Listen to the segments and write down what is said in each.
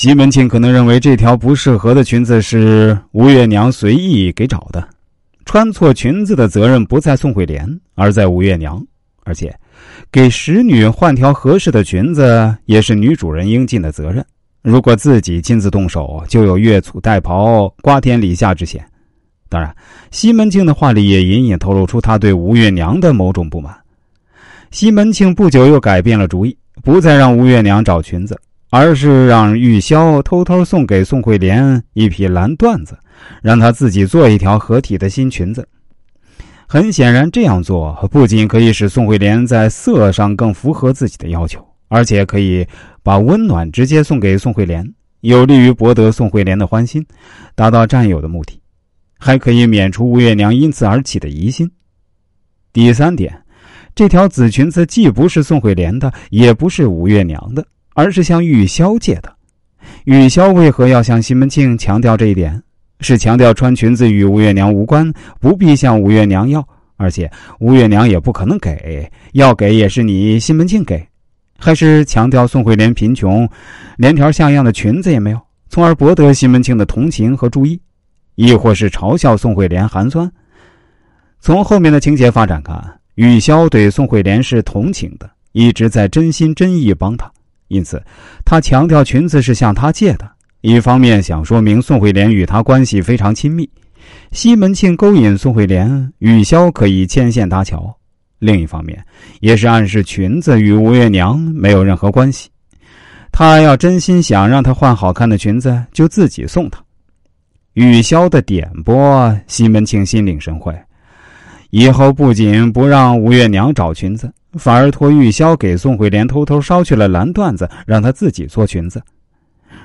西门庆可能认为这条不适合的裙子是吴月娘随意给找的，穿错裙子的责任不在宋惠莲，而在吴月娘。而且，给使女换条合适的裙子也是女主人应尽的责任。如果自己亲自动手，就有越俎代庖、瓜田李下之嫌。当然，西门庆的话里也隐隐透露出他对吴月娘的某种不满。西门庆不久又改变了主意，不再让吴月娘找裙子，而是让玉箫偷偷送给宋慧莲一匹蓝缎子，让她自己做一条合体的新裙子。很显然，这样做不仅可以使宋慧莲在色上更符合自己的要求，而且可以把温暖直接送给宋慧莲，有利于博得宋慧莲的欢心，达到占有的目的，还可以免除吴月娘因此而起的疑心。第三点，这条紫裙子既不是宋慧莲的，也不是吴月娘的，而是向玉箫借的。玉箫为何要向西门庆强调这一点？是强调穿裙子与吴月娘无关，不必向吴月娘要，而且吴月娘也不可能给，要给也是你西门庆给，还是强调宋慧莲贫穷，连条像样的裙子也没有，从而博得西门庆的同情和注意，亦或是嘲笑宋慧莲寒酸？从后面的情节发展看，玉箫对宋慧莲是同情的，一直在真心真意帮她，因此他强调裙子是向他借的。一方面想说明宋慧莲与他关系非常亲密，西门庆勾引宋慧莲，雨潇可以牵线搭桥；另一方面，也是暗示裙子与吴月娘没有任何关系。他要真心想让她换好看的裙子，就自己送她。雨潇的点拨，西门庆心领神会，以后不仅不让吴月娘找裙子，反而托玉箫给宋慧莲偷偷捎去了蓝缎子，让她自己做裙子。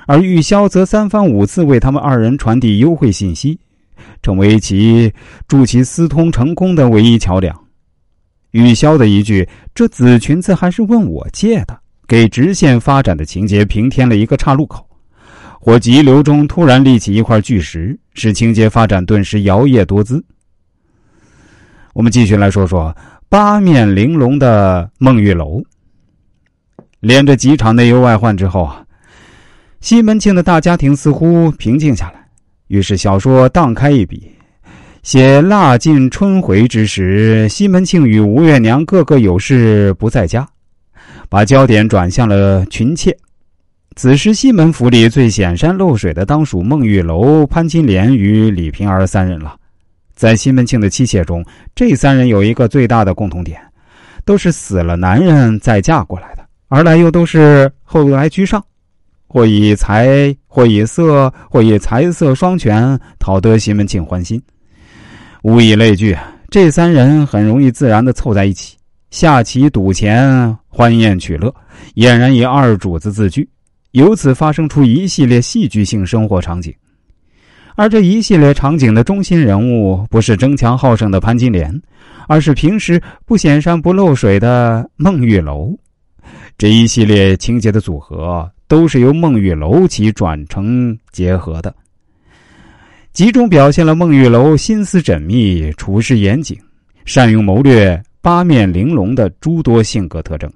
而玉箫则三番五次为他们二人传递优惠信息，成为其助其私通成功的唯一桥梁。玉箫的一句“这紫裙子还是问我借的”，给直线发展的情节平添了一个岔路口，或急流中突然立起一块巨石，使情节发展顿时摇曳多姿。我们继续来说说八面玲珑的孟玉楼。连着几场内忧外患之后啊。西门庆的大家庭似乎平静下来，于是小说荡开一笔，写腊尽春回之时，西门庆与吴月娘个个有事不在家，把焦点转向了群妾。此时西门府里最显山露水的，当属孟玉楼、潘金莲与李瓶儿三人了。在西门庆的妻妾中，这三人有一个最大的共同点，都是死了男人再嫁过来的，而来又都是后来居上。或以财，或以色，或以财色双全讨得西门庆欢心，物以类聚，这三人很容易自然的凑在一起，下棋赌钱，欢宴取乐，俨然以二主子自居，由此发生出一系列戏剧性生活场景。而这一系列场景的中心人物，不是争强好胜的潘金莲，而是平时不显山不漏水的孟玉楼。这一系列情节的组合。都是由孟玉楼起转成结合的，集中表现了孟玉楼心思缜密、处事严谨、善用谋略、八面玲珑的诸多性格特征。